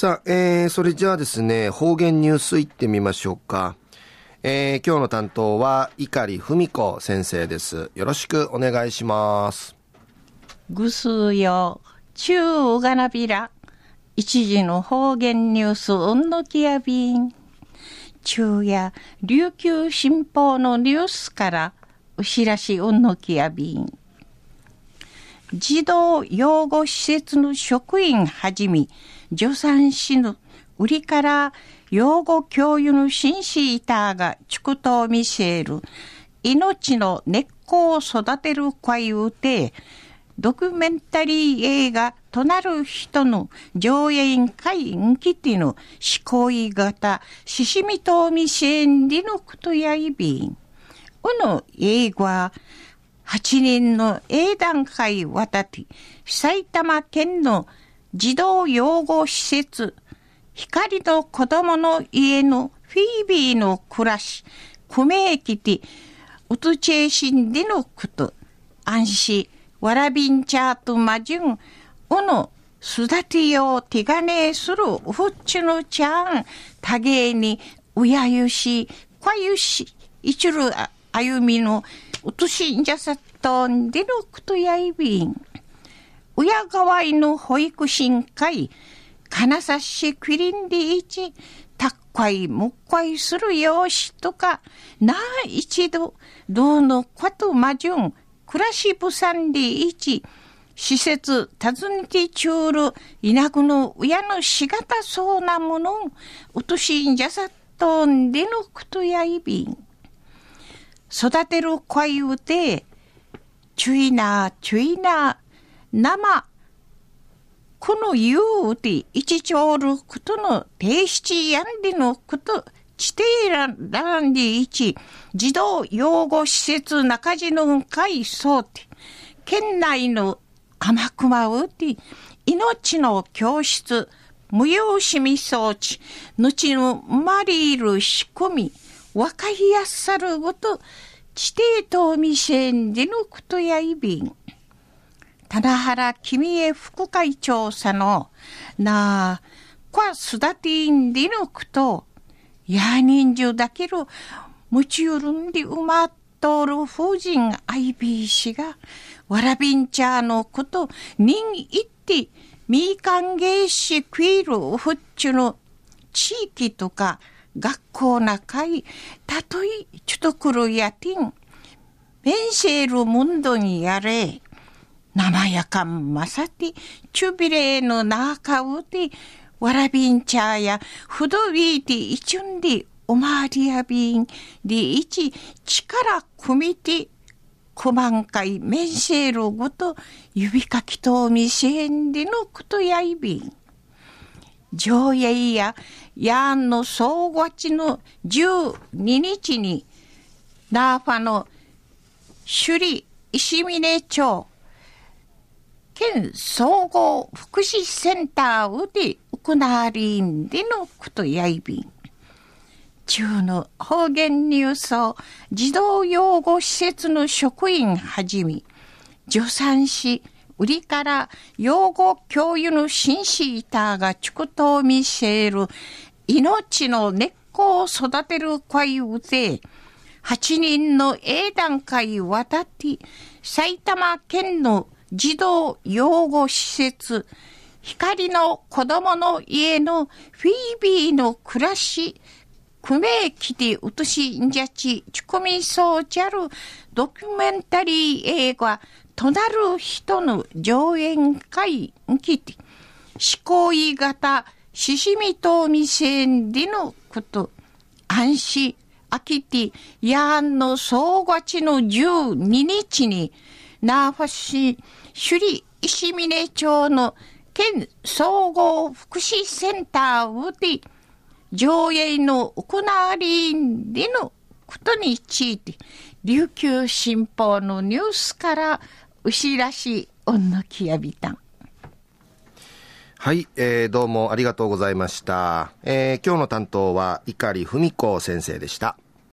さあ、えー、それじゃあですね、方言ニュースいってみましょうか。えー、今日の担当は、碇文子先生です。よろしくお願いします。ぐすよ、中うがなびら。一時の方言ニュース、うんのきやびん。中や琉球新報のニュースから、うしらしうんのきやびん。児童養護施設の職員はじめ、助産師の売りから養護教諭の紳士いたが畜と見せる命の根っこを育てる会うてドキュメンタリー映画となる人の上映会んきての思考型ししみとみせんりのことやいびん。うの映画8人の英段階渡って埼玉県の児童養護施設、光の子供の家のフィービーの暮らし、クメーキティ、ウトチェーシンディのこと、安心、わらびんちゃとまじゅん、うの、育てよう手金するうふっちのちゃん、たげに、うやゆし、こゆし、いちるあ歩みの、うとしんじゃさっとんでのことやいびん。親川の保育士会、金指しクリンでいち、たっかいもっかいするよしとか、なあ一度、どうのことまじゅん、暮らしぶさんでいち、施設訪ねてちゅうる、田舎の親のしがたそうなもの、うとしんじゃさっとんでのことやいびん。育てる声うて、ちゅいな、ちゅいな、生、この言うて一丁ることの提出やんでのこと、地底ららんで一、児童養護施設中地の会そうて、県内の甘くまうて、命の教室、無用しみ装置、後の生まれる仕組み、わかりやすさるごと、地底と見せんでのことやいびん。棚原君へ副会長さの、なあ、こわすだてんでのくと、や人数だける、むちゅるんでうまっとる婦人アイビー氏が、わらびんちゃのこと、人いって、みかんげいしクイルふっちゅの地域とか学校なかい、たとえちょとくるやてん、メンシェルムンドにやれ、生やかんまさて、チュビレーの中うて、わらびんちゃや、ふどびいていちゅんで、おまわりやびん、でいち、力組みて、くまんかいめんせるごと、指かきとみせんでのことやいびん。上映や、やんの総合地の12日に、ナーファの首里石峰町、県総合福祉センターで行われんでのことやいびん。中の方言ニュースを児童養護施設の職員はじめ、助産師、売りから養護教諭の紳士いたが畜とを見せる命の根っこを育てる会うで、8人の英段階渡って埼玉県の児童養護施設、光の子供の家のフィービーの暮らし、クメーキでうとしんじゃち、ちこみそうちゃるドキュメンタリー映画、となる人の上演会んきて、思考い型、ししみとみせんでのこと、安心、あきて、やんの総合地の12日に、ナーファ市首里石峰町の県総合福祉センターで上映の行われんでのことについて、琉球新報のニュースから牛らしい恩のきやびたん。はい、えー、どうもありがとうございました。えー、今日の担当は碇文子先生でした。